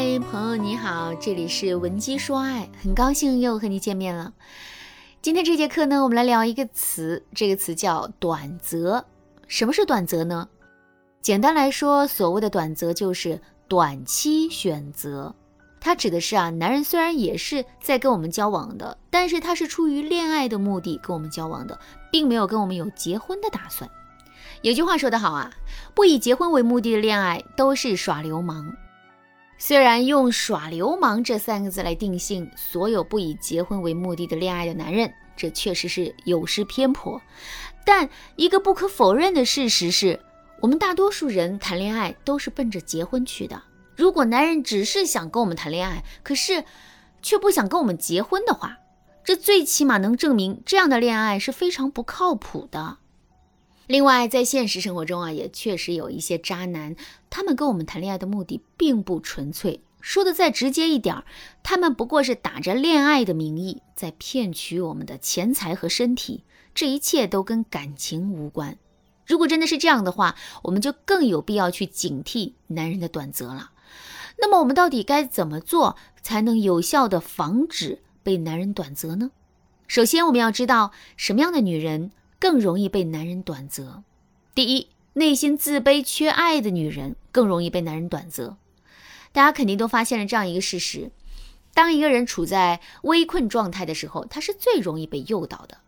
嗨，朋友你好，这里是文姬说爱，很高兴又和你见面了。今天这节课呢，我们来聊一个词，这个词叫短择。什么是短择呢？简单来说，所谓的短择就是短期选择。它指的是啊，男人虽然也是在跟我们交往的，但是他是出于恋爱的目的跟我们交往的，并没有跟我们有结婚的打算。有句话说得好啊，不以结婚为目的的恋爱都是耍流氓。虽然用“耍流氓”这三个字来定性所有不以结婚为目的的恋爱的男人，这确实是有失偏颇。但一个不可否认的事实是，我们大多数人谈恋爱都是奔着结婚去的。如果男人只是想跟我们谈恋爱，可是却不想跟我们结婚的话，这最起码能证明这样的恋爱是非常不靠谱的。另外，在现实生活中啊，也确实有一些渣男，他们跟我们谈恋爱的目的并不纯粹。说的再直接一点，他们不过是打着恋爱的名义，在骗取我们的钱财和身体，这一切都跟感情无关。如果真的是这样的话，我们就更有必要去警惕男人的短择了。那么，我们到底该怎么做才能有效的防止被男人短择呢？首先，我们要知道什么样的女人。更容易被男人短择。第一，内心自卑、缺爱的女人更容易被男人短择。大家肯定都发现了这样一个事实：当一个人处在危困状态的时候，他是最容易被诱导的。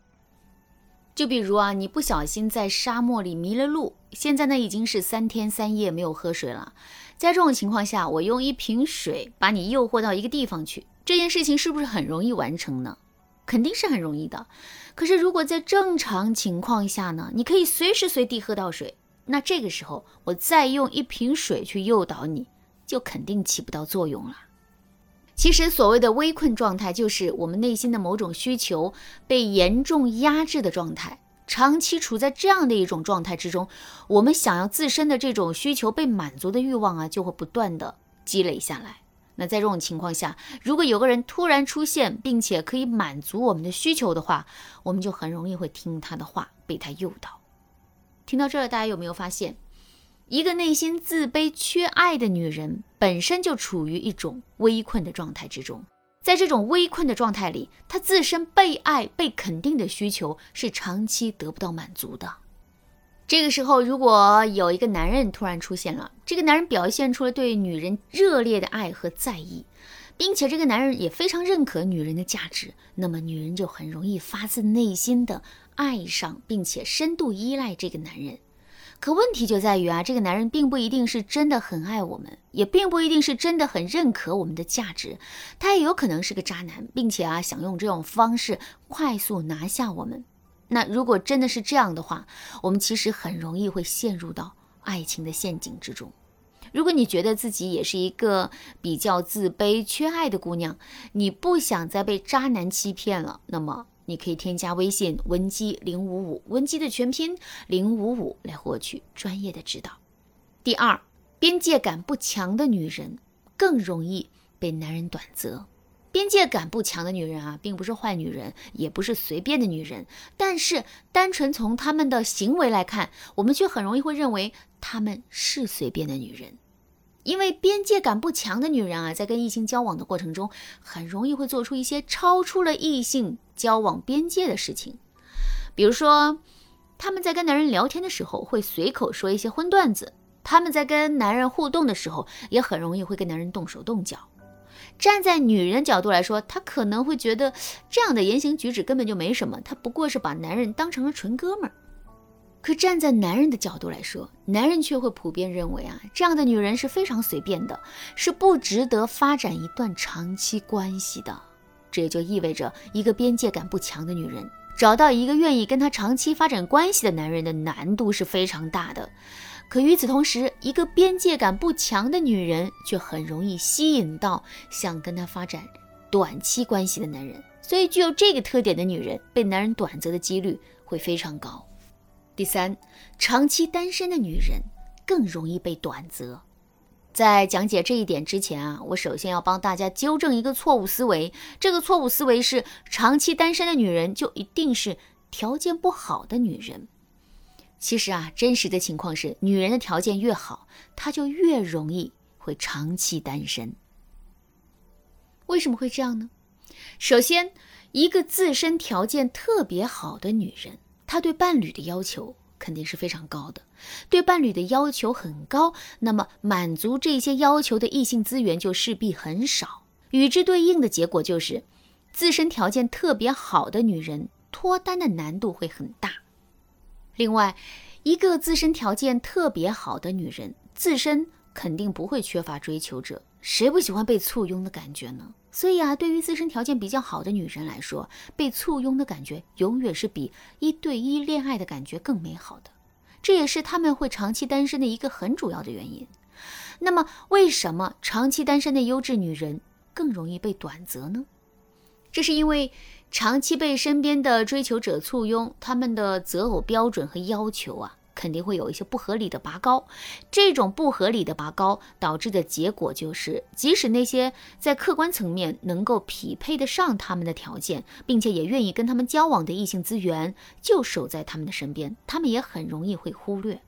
就比如啊，你不小心在沙漠里迷了路，现在呢已经是三天三夜没有喝水了。在这种情况下，我用一瓶水把你诱惑到一个地方去，这件事情是不是很容易完成呢？肯定是很容易的，可是如果在正常情况下呢？你可以随时随地喝到水，那这个时候我再用一瓶水去诱导你，就肯定起不到作用了。其实所谓的微困状态，就是我们内心的某种需求被严重压制的状态。长期处在这样的一种状态之中，我们想要自身的这种需求被满足的欲望啊，就会不断的积累下来。那在这种情况下，如果有个人突然出现，并且可以满足我们的需求的话，我们就很容易会听他的话，被他诱导。听到这儿，大家有没有发现，一个内心自卑、缺爱的女人，本身就处于一种危困的状态之中。在这种危困的状态里，她自身被爱、被肯定的需求是长期得不到满足的。这个时候，如果有一个男人突然出现了，这个男人表现出了对女人热烈的爱和在意，并且这个男人也非常认可女人的价值，那么女人就很容易发自内心的爱上，并且深度依赖这个男人。可问题就在于啊，这个男人并不一定是真的很爱我们，也并不一定是真的很认可我们的价值，他也有可能是个渣男，并且啊，想用这种方式快速拿下我们。那如果真的是这样的话，我们其实很容易会陷入到爱情的陷阱之中。如果你觉得自己也是一个比较自卑、缺爱的姑娘，你不想再被渣男欺骗了，那么你可以添加微信文姬零五五，文姬的全拼零五五来获取专业的指导。第二，边界感不强的女人更容易被男人短择。边界感不强的女人啊，并不是坏女人，也不是随便的女人。但是，单纯从她们的行为来看，我们却很容易会认为她们是随便的女人。因为边界感不强的女人啊，在跟异性交往的过程中，很容易会做出一些超出了异性交往边界的事情。比如说，他们在跟男人聊天的时候，会随口说一些荤段子；他们在跟男人互动的时候，也很容易会跟男人动手动脚。站在女人角度来说，她可能会觉得这样的言行举止根本就没什么，她不过是把男人当成了纯哥们儿。可站在男人的角度来说，男人却会普遍认为啊，这样的女人是非常随便的，是不值得发展一段长期关系的。这也就意味着，一个边界感不强的女人，找到一个愿意跟她长期发展关系的男人的难度是非常大的。可与此同时，一个边界感不强的女人却很容易吸引到想跟她发展短期关系的男人，所以具有这个特点的女人被男人短择的几率会非常高。第三，长期单身的女人更容易被短择。在讲解这一点之前啊，我首先要帮大家纠正一个错误思维，这个错误思维是长期单身的女人就一定是条件不好的女人。其实啊，真实的情况是，女人的条件越好，她就越容易会长期单身。为什么会这样呢？首先，一个自身条件特别好的女人，她对伴侣的要求肯定是非常高的。对伴侣的要求很高，那么满足这些要求的异性资源就势必很少。与之对应的结果就是，自身条件特别好的女人脱单的难度会很大。另外，一个自身条件特别好的女人，自身肯定不会缺乏追求者。谁不喜欢被簇拥的感觉呢？所以啊，对于自身条件比较好的女人来说，被簇拥的感觉永远是比一对一恋爱的感觉更美好的。这也是他们会长期单身的一个很主要的原因。那么，为什么长期单身的优质女人更容易被短择呢？这是因为长期被身边的追求者簇拥，他们的择偶标准和要求啊。肯定会有一些不合理的拔高，这种不合理的拔高导致的结果就是，即使那些在客观层面能够匹配得上他们的条件，并且也愿意跟他们交往的异性资源，就守在他们的身边，他们也很容易会忽略。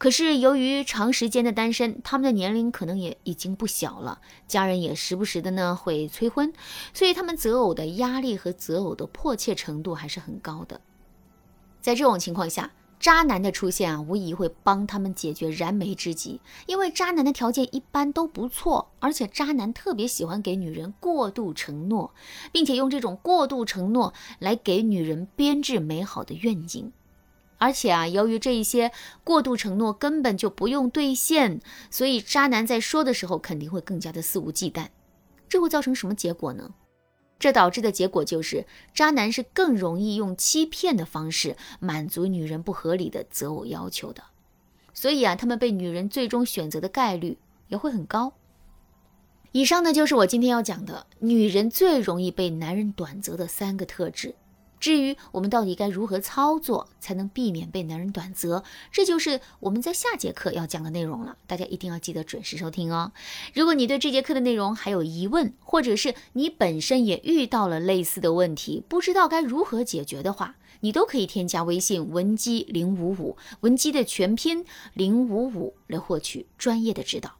可是由于长时间的单身，他们的年龄可能也已经不小了，家人也时不时的呢会催婚，所以他们择偶的压力和择偶的迫切程度还是很高的。在这种情况下，渣男的出现啊，无疑会帮他们解决燃眉之急。因为渣男的条件一般都不错，而且渣男特别喜欢给女人过度承诺，并且用这种过度承诺来给女人编织美好的愿景。而且啊，由于这一些过度承诺根本就不用兑现，所以渣男在说的时候肯定会更加的肆无忌惮。这会造成什么结果呢？这导致的结果就是，渣男是更容易用欺骗的方式满足女人不合理的择偶要求的，所以啊，他们被女人最终选择的概率也会很高。以上呢，就是我今天要讲的，女人最容易被男人短择的三个特质。至于我们到底该如何操作才能避免被男人短择，这就是我们在下节课要讲的内容了。大家一定要记得准时收听哦。如果你对这节课的内容还有疑问，或者是你本身也遇到了类似的问题，不知道该如何解决的话，你都可以添加微信文姬零五五，文姬的全拼零五五来获取专业的指导。